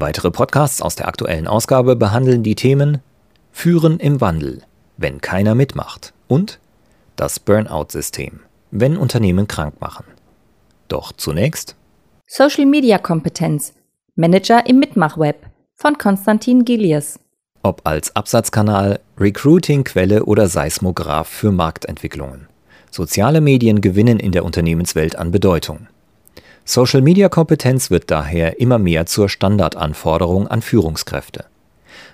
Weitere Podcasts aus der aktuellen Ausgabe behandeln die Themen Führen im Wandel, wenn keiner mitmacht und das Burnout-System, wenn Unternehmen krank machen. Doch zunächst Social Media Kompetenz, Manager im Mitmachweb von Konstantin Gilius. Ob als Absatzkanal, Recruiting-Quelle oder Seismograph für Marktentwicklungen. Soziale Medien gewinnen in der Unternehmenswelt an Bedeutung. Social-Media-Kompetenz wird daher immer mehr zur Standardanforderung an Führungskräfte.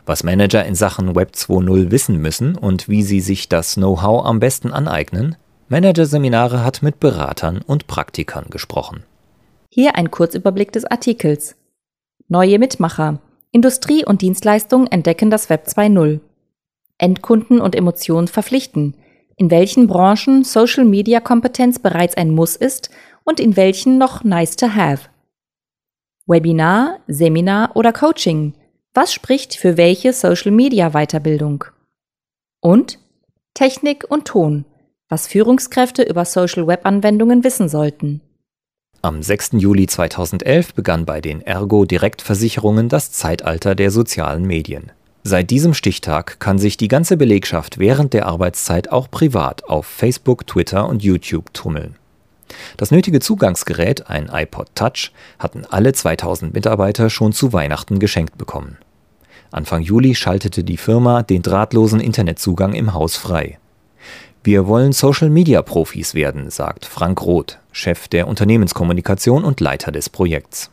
Was Manager in Sachen Web 2.0 wissen müssen und wie sie sich das Know-how am besten aneignen, Managerseminare hat mit Beratern und Praktikern gesprochen. Hier ein Kurzüberblick des Artikels. Neue Mitmacher. Industrie und Dienstleistungen entdecken das Web 2.0. Endkunden und Emotionen verpflichten. In welchen Branchen Social Media Kompetenz bereits ein Muss ist und in welchen noch nice to have. Webinar, Seminar oder Coaching. Was spricht für welche Social Media Weiterbildung? Und Technik und Ton. Was Führungskräfte über Social Web Anwendungen wissen sollten. Am 6. Juli 2011 begann bei den Ergo Direktversicherungen das Zeitalter der sozialen Medien. Seit diesem Stichtag kann sich die ganze Belegschaft während der Arbeitszeit auch privat auf Facebook, Twitter und YouTube tummeln. Das nötige Zugangsgerät, ein iPod Touch, hatten alle 2000 Mitarbeiter schon zu Weihnachten geschenkt bekommen. Anfang Juli schaltete die Firma den drahtlosen Internetzugang im Haus frei. Wir wollen Social-Media-Profis werden, sagt Frank Roth, Chef der Unternehmenskommunikation und Leiter des Projekts.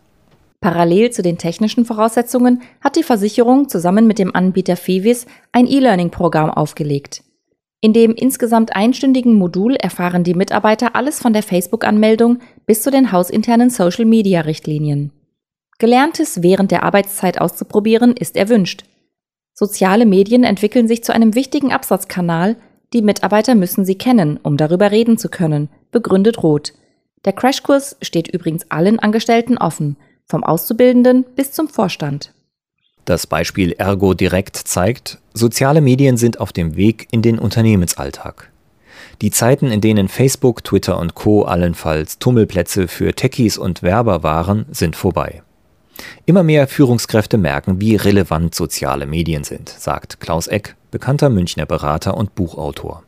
Parallel zu den technischen Voraussetzungen hat die Versicherung zusammen mit dem Anbieter Fivis ein E-Learning-Programm aufgelegt. In dem insgesamt einstündigen Modul erfahren die Mitarbeiter alles von der Facebook-Anmeldung bis zu den hausinternen Social-Media-Richtlinien. Gelerntes während der Arbeitszeit auszuprobieren ist erwünscht. Soziale Medien entwickeln sich zu einem wichtigen Absatzkanal, die Mitarbeiter müssen sie kennen, um darüber reden zu können, begründet Roth. Der Crashkurs steht übrigens allen Angestellten offen, vom Auszubildenden bis zum Vorstand. Das Beispiel Ergo Direkt zeigt, soziale Medien sind auf dem Weg in den Unternehmensalltag. Die Zeiten, in denen Facebook, Twitter und Co allenfalls Tummelplätze für Techies und Werber waren, sind vorbei. Immer mehr Führungskräfte merken, wie relevant soziale Medien sind, sagt Klaus Eck, bekannter Münchner Berater und Buchautor.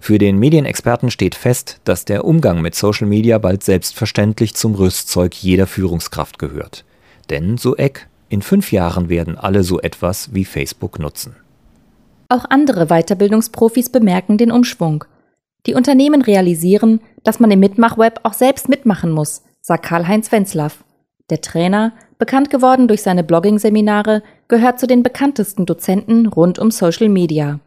Für den Medienexperten steht fest, dass der Umgang mit Social Media bald selbstverständlich zum Rüstzeug jeder Führungskraft gehört. Denn, so Eck, in fünf Jahren werden alle so etwas wie Facebook nutzen. Auch andere Weiterbildungsprofis bemerken den Umschwung. Die Unternehmen realisieren, dass man im Mitmachweb auch selbst mitmachen muss, sagt Karl-Heinz Wenzlaff. Der Trainer, bekannt geworden durch seine Blogging-Seminare, gehört zu den bekanntesten Dozenten rund um Social Media.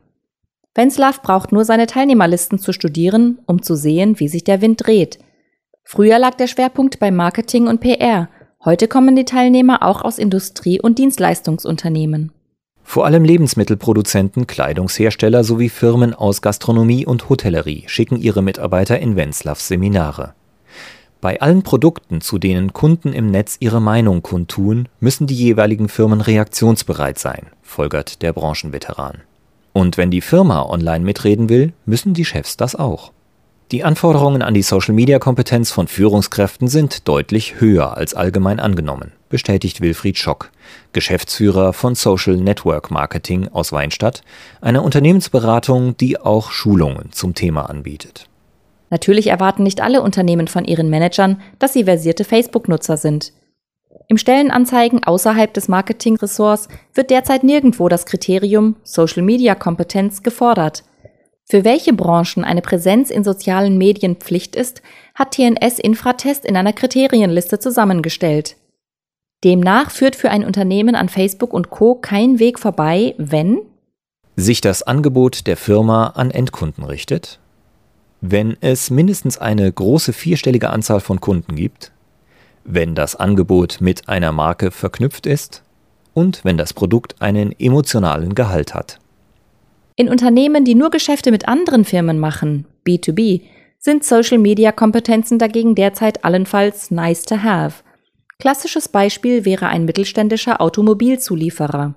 Wenzlaff braucht nur seine Teilnehmerlisten zu studieren, um zu sehen, wie sich der Wind dreht. Früher lag der Schwerpunkt bei Marketing und PR, Heute kommen die Teilnehmer auch aus Industrie- und Dienstleistungsunternehmen. Vor allem Lebensmittelproduzenten, Kleidungshersteller sowie Firmen aus Gastronomie und Hotellerie schicken ihre Mitarbeiter in Wenzlaffs Seminare. Bei allen Produkten, zu denen Kunden im Netz ihre Meinung kundtun, müssen die jeweiligen Firmen reaktionsbereit sein, folgert der Branchenveteran. Und wenn die Firma online mitreden will, müssen die Chefs das auch. Die Anforderungen an die Social-Media-Kompetenz von Führungskräften sind deutlich höher als allgemein angenommen, bestätigt Wilfried Schock, Geschäftsführer von Social Network Marketing aus Weinstadt, einer Unternehmensberatung, die auch Schulungen zum Thema anbietet. Natürlich erwarten nicht alle Unternehmen von ihren Managern, dass sie versierte Facebook-Nutzer sind. Im Stellenanzeigen außerhalb des Marketingressorts wird derzeit nirgendwo das Kriterium Social-Media-Kompetenz gefordert. Für welche Branchen eine Präsenz in sozialen Medien Pflicht ist, hat TNS Infratest in einer Kriterienliste zusammengestellt. Demnach führt für ein Unternehmen an Facebook und Co. kein Weg vorbei, wenn sich das Angebot der Firma an Endkunden richtet, wenn es mindestens eine große vierstellige Anzahl von Kunden gibt, wenn das Angebot mit einer Marke verknüpft ist und wenn das Produkt einen emotionalen Gehalt hat. In Unternehmen, die nur Geschäfte mit anderen Firmen machen, B2B, sind Social-Media-Kompetenzen dagegen derzeit allenfalls nice to have. Klassisches Beispiel wäre ein mittelständischer Automobilzulieferer.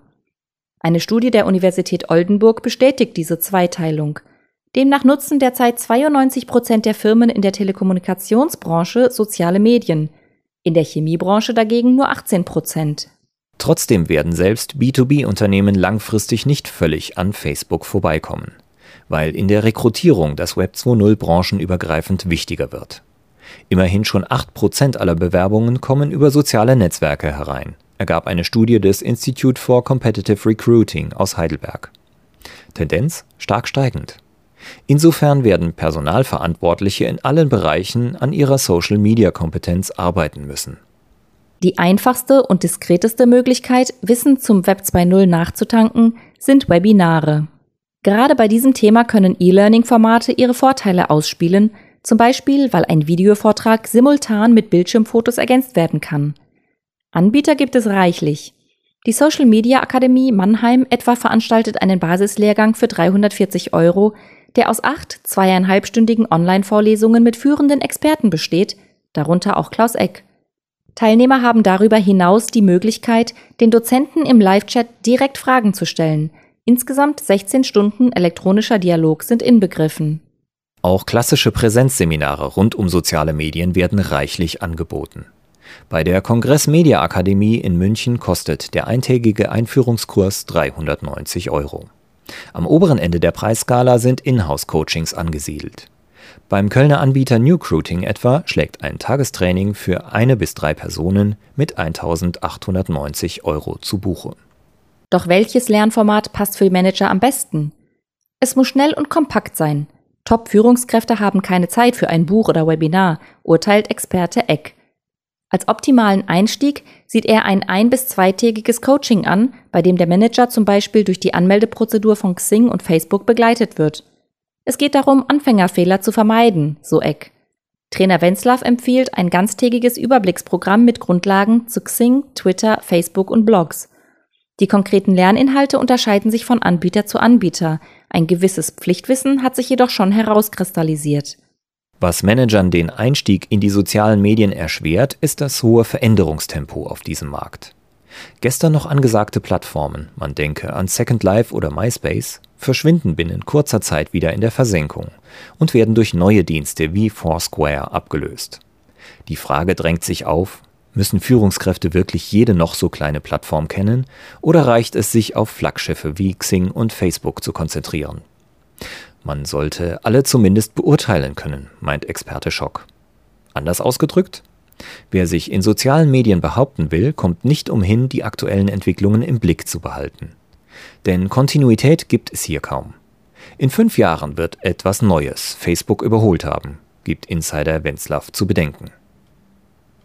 Eine Studie der Universität Oldenburg bestätigt diese Zweiteilung. Demnach nutzen derzeit 92 Prozent der Firmen in der Telekommunikationsbranche soziale Medien, in der Chemiebranche dagegen nur 18 Prozent. Trotzdem werden selbst B2B-Unternehmen langfristig nicht völlig an Facebook vorbeikommen, weil in der Rekrutierung das Web 2.0 branchenübergreifend wichtiger wird. Immerhin schon 8 Prozent aller Bewerbungen kommen über soziale Netzwerke herein, ergab eine Studie des Institute for Competitive Recruiting aus Heidelberg. Tendenz stark steigend. Insofern werden Personalverantwortliche in allen Bereichen an ihrer Social-Media-Kompetenz arbeiten müssen. Die einfachste und diskreteste Möglichkeit, Wissen zum Web 2.0 nachzutanken, sind Webinare. Gerade bei diesem Thema können E-Learning-Formate ihre Vorteile ausspielen, zum Beispiel weil ein Videovortrag simultan mit Bildschirmfotos ergänzt werden kann. Anbieter gibt es reichlich. Die Social Media Akademie Mannheim etwa veranstaltet einen Basislehrgang für 340 Euro, der aus acht zweieinhalbstündigen Online-Vorlesungen mit führenden Experten besteht, darunter auch Klaus Eck. Teilnehmer haben darüber hinaus die Möglichkeit, den Dozenten im Live-Chat direkt Fragen zu stellen. Insgesamt 16 Stunden elektronischer Dialog sind inbegriffen. Auch klassische Präsenzseminare rund um soziale Medien werden reichlich angeboten. Bei der Kongress Media Akademie in München kostet der eintägige Einführungskurs 390 Euro. Am oberen Ende der Preisskala sind Inhouse-Coachings angesiedelt. Beim Kölner Anbieter Newcruiting etwa schlägt ein Tagestraining für eine bis drei Personen mit 1890 Euro zu Buche. Doch welches Lernformat passt für Manager am besten? Es muss schnell und kompakt sein. Top-Führungskräfte haben keine Zeit für ein Buch oder Webinar, urteilt Experte Eck. Als optimalen Einstieg sieht er ein ein- bis zweitägiges Coaching an, bei dem der Manager zum Beispiel durch die Anmeldeprozedur von Xing und Facebook begleitet wird. Es geht darum, Anfängerfehler zu vermeiden, so Eck. Trainer Wenzlaw empfiehlt ein ganztägiges Überblicksprogramm mit Grundlagen zu Xing, Twitter, Facebook und Blogs. Die konkreten Lerninhalte unterscheiden sich von Anbieter zu Anbieter. Ein gewisses Pflichtwissen hat sich jedoch schon herauskristallisiert. Was Managern den Einstieg in die sozialen Medien erschwert, ist das hohe Veränderungstempo auf diesem Markt. Gestern noch angesagte Plattformen, man denke an Second Life oder MySpace, verschwinden binnen kurzer Zeit wieder in der Versenkung und werden durch neue Dienste wie Foursquare abgelöst. Die Frage drängt sich auf, müssen Führungskräfte wirklich jede noch so kleine Plattform kennen oder reicht es sich auf Flaggschiffe wie Xing und Facebook zu konzentrieren? Man sollte alle zumindest beurteilen können, meint Experte Schock. Anders ausgedrückt? Wer sich in sozialen Medien behaupten will, kommt nicht umhin, die aktuellen Entwicklungen im Blick zu behalten. Denn Kontinuität gibt es hier kaum. In fünf Jahren wird etwas Neues Facebook überholt haben, gibt Insider Wenzlaw zu bedenken.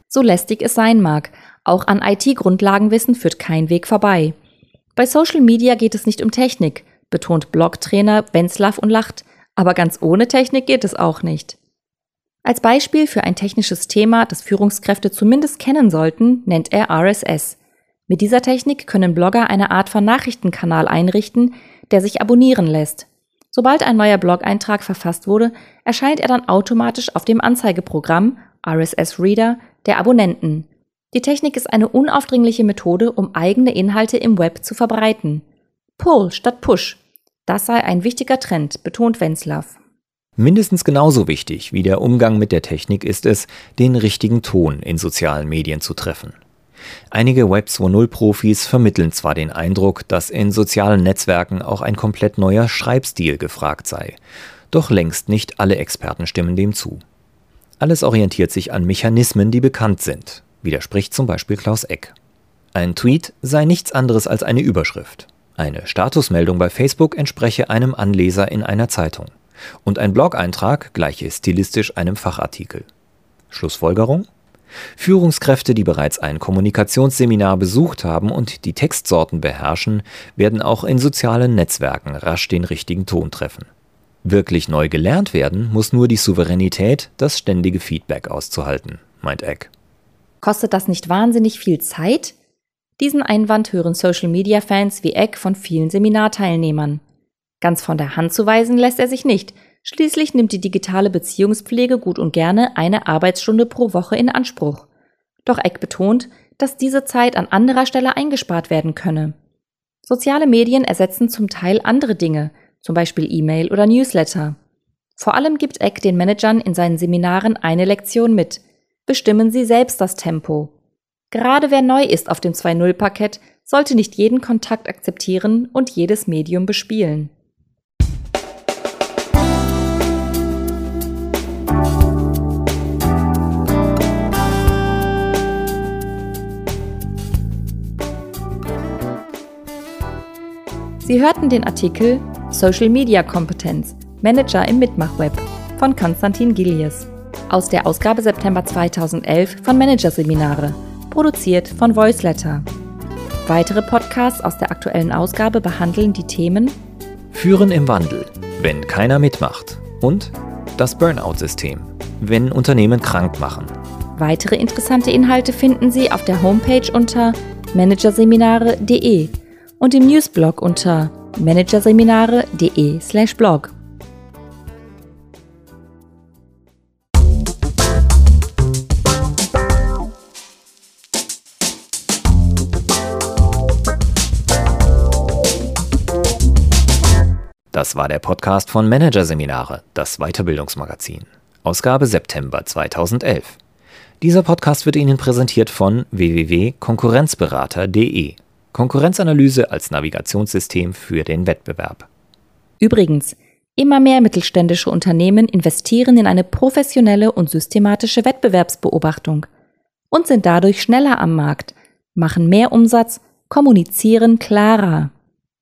So lästig es sein mag, auch an IT-Grundlagenwissen führt kein Weg vorbei. Bei Social Media geht es nicht um Technik, betont Blogtrainer Wenzlaw und lacht, aber ganz ohne Technik geht es auch nicht. Als Beispiel für ein technisches Thema, das Führungskräfte zumindest kennen sollten, nennt er RSS. Mit dieser Technik können Blogger eine Art von Nachrichtenkanal einrichten, der sich abonnieren lässt. Sobald ein neuer Blog-Eintrag verfasst wurde, erscheint er dann automatisch auf dem Anzeigeprogramm RSS Reader der Abonnenten. Die Technik ist eine unaufdringliche Methode, um eigene Inhalte im Web zu verbreiten. Pull statt Push. Das sei ein wichtiger Trend, betont Wenzlaw. Mindestens genauso wichtig wie der Umgang mit der Technik ist es, den richtigen Ton in sozialen Medien zu treffen. Einige Web 2.0 Profis vermitteln zwar den Eindruck, dass in sozialen Netzwerken auch ein komplett neuer Schreibstil gefragt sei, doch längst nicht alle Experten stimmen dem zu. Alles orientiert sich an Mechanismen, die bekannt sind, widerspricht zum Beispiel Klaus Eck. Ein Tweet sei nichts anderes als eine Überschrift. Eine Statusmeldung bei Facebook entspreche einem Anleser in einer Zeitung und ein Blog-Eintrag gleiche stilistisch einem Fachartikel. Schlussfolgerung? Führungskräfte, die bereits ein Kommunikationsseminar besucht haben und die Textsorten beherrschen, werden auch in sozialen Netzwerken rasch den richtigen Ton treffen. Wirklich neu gelernt werden muss nur die Souveränität, das ständige Feedback auszuhalten, meint Eck. Kostet das nicht wahnsinnig viel Zeit? Diesen Einwand hören Social-Media-Fans wie Eck von vielen Seminarteilnehmern. Ganz von der Hand zu weisen lässt er sich nicht. Schließlich nimmt die digitale Beziehungspflege gut und gerne eine Arbeitsstunde pro Woche in Anspruch. Doch Eck betont, dass diese Zeit an anderer Stelle eingespart werden könne. Soziale Medien ersetzen zum Teil andere Dinge, zum Beispiel E-Mail oder Newsletter. Vor allem gibt Eck den Managern in seinen Seminaren eine Lektion mit. Bestimmen Sie selbst das Tempo. Gerade wer neu ist auf dem 2.0-Parkett, sollte nicht jeden Kontakt akzeptieren und jedes Medium bespielen. Sie hörten den Artikel Social Media Kompetenz Manager im Mitmachweb von Konstantin Gillies aus der Ausgabe September 2011 von Managerseminare, produziert von Voiceletter. Weitere Podcasts aus der aktuellen Ausgabe behandeln die Themen Führen im Wandel, wenn keiner mitmacht und das Burnout-System, wenn Unternehmen krank machen. Weitere interessante Inhalte finden Sie auf der Homepage unter managerseminare.de und im Newsblog unter managerseminare.de/blog. Das war der Podcast von Managerseminare, das Weiterbildungsmagazin. Ausgabe September 2011. Dieser Podcast wird Ihnen präsentiert von www.konkurrenzberater.de. Konkurrenzanalyse als Navigationssystem für den Wettbewerb. Übrigens, immer mehr mittelständische Unternehmen investieren in eine professionelle und systematische Wettbewerbsbeobachtung und sind dadurch schneller am Markt, machen mehr Umsatz, kommunizieren klarer.